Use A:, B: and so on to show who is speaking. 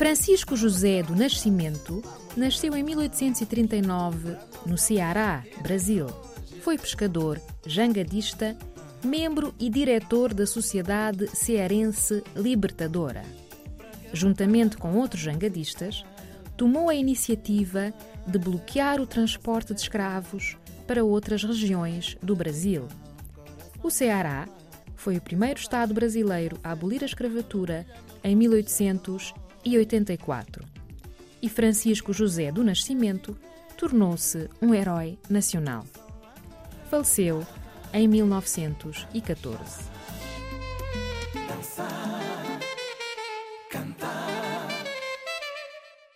A: Francisco José do Nascimento nasceu em 1839 no Ceará, Brasil. Foi pescador, jangadista, membro e diretor da Sociedade Cearense Libertadora. Juntamente com outros jangadistas, tomou a iniciativa de bloquear o transporte de escravos para outras regiões do Brasil. O Ceará foi o primeiro Estado brasileiro a abolir a escravatura em 1884. E Francisco José do Nascimento tornou-se um herói nacional. Faleceu em 1914.